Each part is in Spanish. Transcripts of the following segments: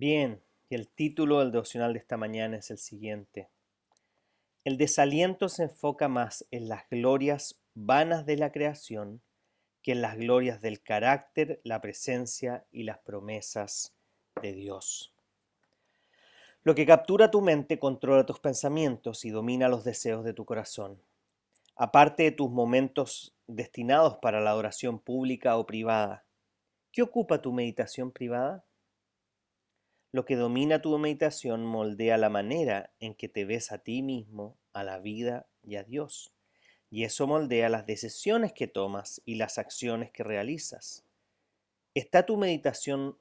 Bien, y el título del devocional de esta mañana es el siguiente. El desaliento se enfoca más en las glorias vanas de la creación que en las glorias del carácter, la presencia y las promesas de Dios. Lo que captura tu mente controla tus pensamientos y domina los deseos de tu corazón. Aparte de tus momentos destinados para la adoración pública o privada, ¿qué ocupa tu meditación privada? Lo que domina tu meditación moldea la manera en que te ves a ti mismo, a la vida y a Dios. Y eso moldea las decisiones que tomas y las acciones que realizas. ¿Está tu meditación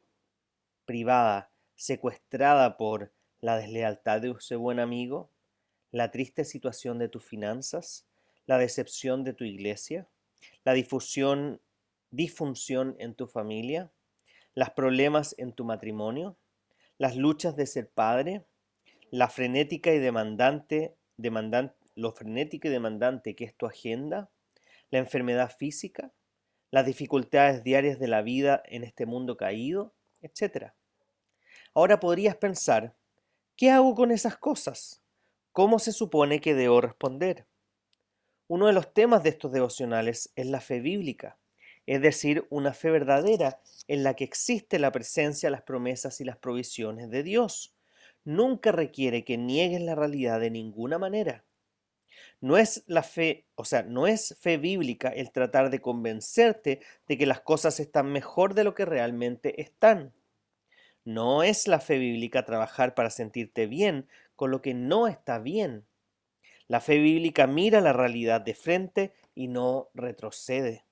privada secuestrada por la deslealtad de ese buen amigo? ¿La triste situación de tus finanzas? ¿La decepción de tu iglesia? ¿La difusión, disfunción en tu familia? ¿Los problemas en tu matrimonio? Las luchas de ser padre, la frenética y demandante, lo frenética y demandante que es tu agenda, la enfermedad física, las dificultades diarias de la vida en este mundo caído, etc. Ahora podrías pensar, ¿qué hago con esas cosas? ¿Cómo se supone que debo responder? Uno de los temas de estos devocionales es la fe bíblica es decir, una fe verdadera en la que existe la presencia, las promesas y las provisiones de Dios. Nunca requiere que niegues la realidad de ninguna manera. No es la fe, o sea, no es fe bíblica el tratar de convencerte de que las cosas están mejor de lo que realmente están. No es la fe bíblica trabajar para sentirte bien con lo que no está bien. La fe bíblica mira la realidad de frente y no retrocede.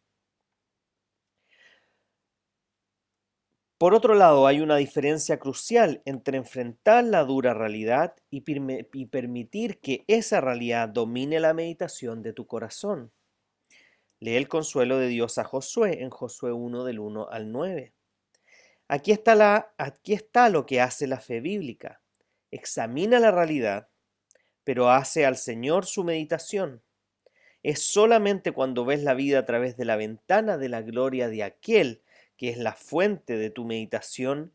Por otro lado, hay una diferencia crucial entre enfrentar la dura realidad y, permitir que esa realidad domine la meditación de tu corazón. Lee el consuelo de Dios a Josué en Josué 1 del 1 al 9. Aquí está, la, aquí está lo que hace la fe bíblica. Examina la realidad, pero hace al Señor su meditación. Es solamente cuando ves la vida a través de la ventana de la gloria de aquel que es la fuente de tu meditación,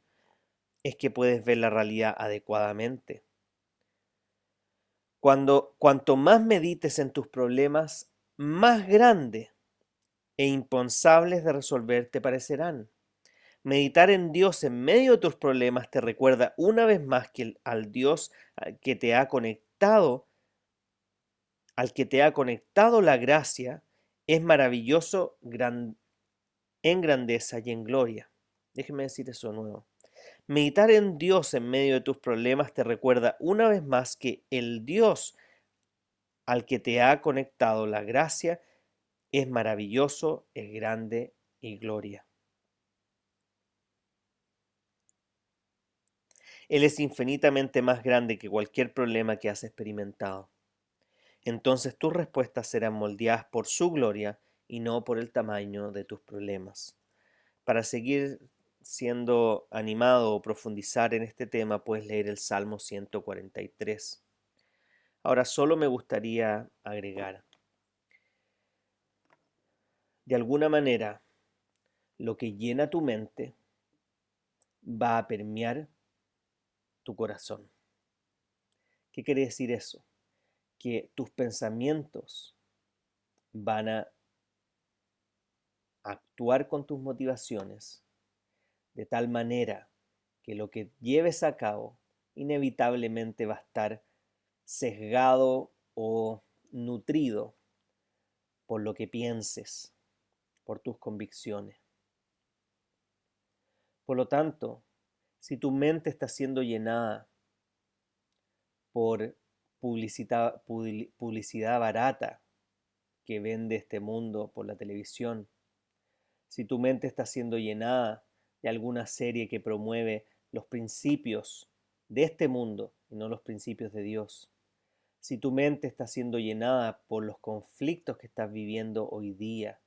es que puedes ver la realidad adecuadamente. Cuando cuanto más medites en tus problemas, más grandes e impensables de resolver te parecerán. Meditar en Dios en medio de tus problemas te recuerda una vez más que al Dios que te ha conectado, al que te ha conectado la gracia, es maravilloso, gran, en grandeza y en gloria. Déjeme decir eso de nuevo. Meditar en Dios en medio de tus problemas te recuerda una vez más que el Dios al que te ha conectado la gracia es maravilloso, es grande y gloria. Él es infinitamente más grande que cualquier problema que has experimentado. Entonces tus respuestas serán moldeadas por su gloria y no por el tamaño de tus problemas. Para seguir siendo animado o profundizar en este tema, puedes leer el Salmo 143. Ahora solo me gustaría agregar, de alguna manera, lo que llena tu mente va a permear tu corazón. ¿Qué quiere decir eso? Que tus pensamientos van a actuar con tus motivaciones de tal manera que lo que lleves a cabo inevitablemente va a estar sesgado o nutrido por lo que pienses, por tus convicciones. Por lo tanto, si tu mente está siendo llenada por publicidad, barata que vende este mundo por la televisión, si tu mente está siendo llenada de alguna serie que promueve los principios de este mundo y no los principios de Dios, si tu mente está siendo llenada por los conflictos que estás viviendo hoy día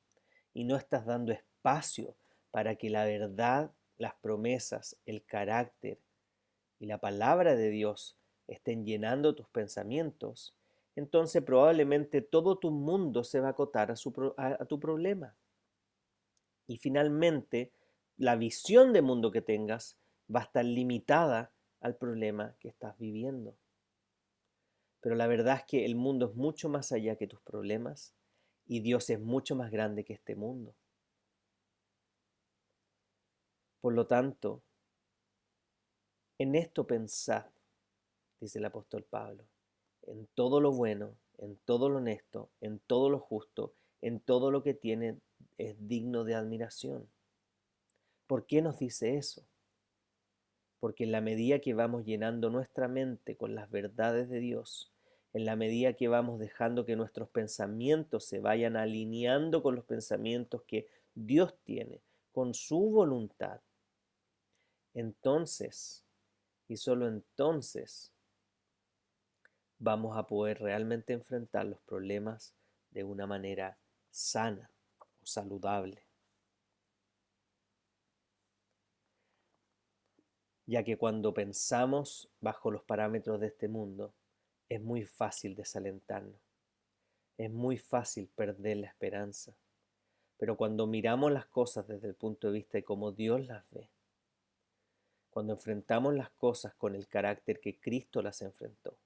y no estás dando espacio para que la verdad, las promesas, el carácter y la palabra de Dios estén llenando tus pensamientos, entonces probablemente todo tu mundo se va a acotar a, tu problema. Y finalmente, la visión de mundo que tengas va a estar limitada al problema que estás viviendo. Pero la verdad es que el mundo es mucho más allá que tus problemas y Dios es mucho más grande que este mundo. Por lo tanto, en esto pensad, dice el apóstol Pablo, en todo lo bueno, en todo lo honesto, en todo lo justo, en todo lo que tiene es digno de admiración. ¿Por qué nos dice eso? Porque en la medida que vamos llenando nuestra mente con las verdades de Dios, en la medida que vamos dejando que nuestros pensamientos se vayan alineando con los pensamientos que Dios tiene, con su voluntad, entonces, y solo entonces, vamos a poder realmente enfrentar los problemas de una manera sana saludable. Ya que cuando pensamos bajo los parámetros de este mundo, es muy fácil desalentarnos, es muy fácil perder la esperanza. Pero cuando miramos las cosas desde el punto de vista de cómo Dios las ve, cuando enfrentamos las cosas con el carácter que Cristo las enfrentó,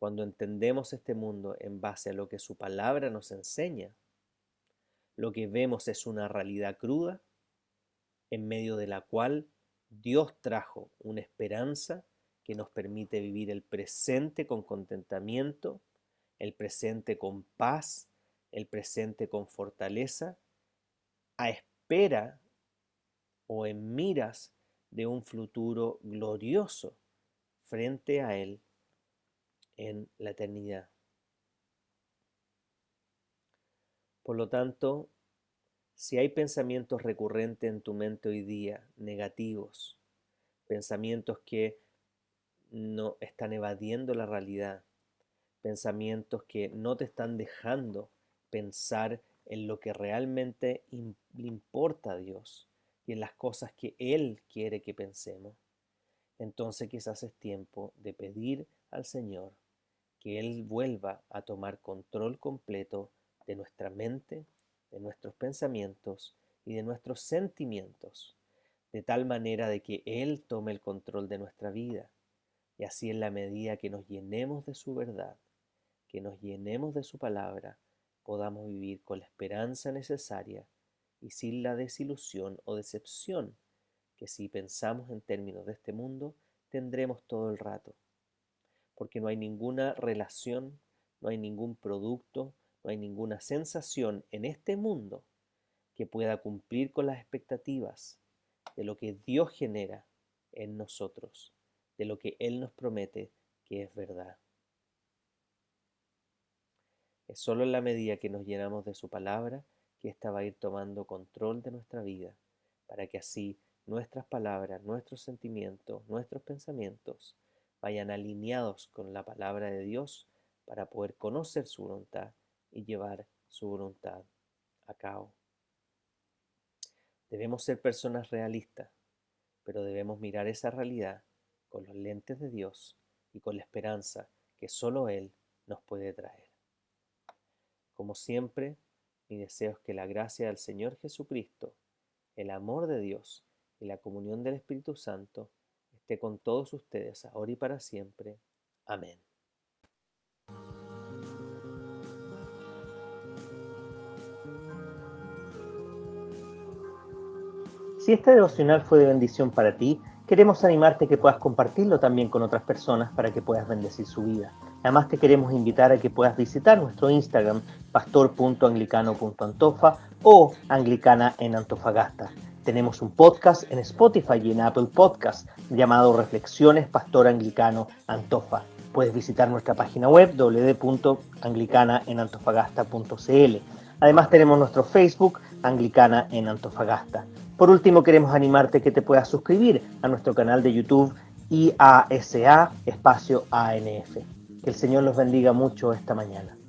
cuando entendemos este mundo en base a lo que su palabra nos enseña, lo que vemos es una realidad cruda en medio de la cual Dios trajo una esperanza que nos permite vivir el presente con contentamiento, el presente con paz, el presente con fortaleza, a espera o en miras de un futuro glorioso frente a Él en la eternidad. Por lo tanto, si hay pensamientos recurrentes en tu mente hoy día, negativos, pensamientos que no están evadiendo la realidad, pensamientos que no te están dejando pensar en lo que realmente le importa a Dios y en las cosas que Él quiere que pensemos, entonces quizás es tiempo de pedir al Señor que Él vuelva a tomar control completo de nuestra mente, de nuestros pensamientos y de nuestros sentimientos, de tal manera de que Él tome el control de nuestra vida. Y así en la medida que nos llenemos de su verdad, que nos llenemos de su palabra, podamos vivir con la esperanza necesaria y sin la desilusión o decepción que si pensamos en términos de este mundo tendremos todo el rato porque no hay ninguna relación, no hay ningún producto, no hay ninguna sensación en este mundo que pueda cumplir con las expectativas de lo que Dios genera en nosotros, de lo que Él nos promete que es verdad. Es solo en la medida que nos llenamos de su palabra que ésta va a ir tomando control de nuestra vida, para que así nuestras palabras, nuestros sentimientos, nuestros pensamientos vayan alineados con la palabra de Dios para poder conocer su voluntad y llevar su voluntad a cabo. Debemos ser personas realistas, pero debemos mirar esa realidad con los lentes de Dios y con la esperanza que solo Él nos puede traer. Como siempre, mi deseo es que la gracia del Señor Jesucristo, el amor de Dios y la comunión del Espíritu Santo con todos ustedes ahora y para siempre. Amén. Si este devocional fue de bendición para ti, queremos animarte que puedas compartirlo también con otras personas para que puedas bendecir su vida. Además te queremos invitar a que puedas visitar nuestro Instagram pastor.anglicano.antofa o anglicana en Antofagasta. Tenemos un podcast en Spotify y en Apple Podcast llamado Reflexiones Pastor Anglicano Antofa. Puedes visitar nuestra página web www.anglicanaenantofagasta.cl. Además tenemos nuestro Facebook Anglicana en Antofagasta. Por último, queremos animarte que te puedas suscribir a nuestro canal de YouTube IASA espacio ANF. Que el Señor los bendiga mucho esta mañana.